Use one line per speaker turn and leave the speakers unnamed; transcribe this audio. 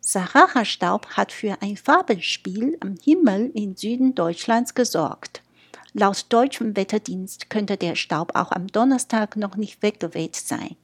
Sahara-Staub hat für ein Farbenspiel am Himmel im Süden Deutschlands gesorgt. Laut deutschem Wetterdienst könnte der Staub auch am Donnerstag noch nicht weggeweht sein.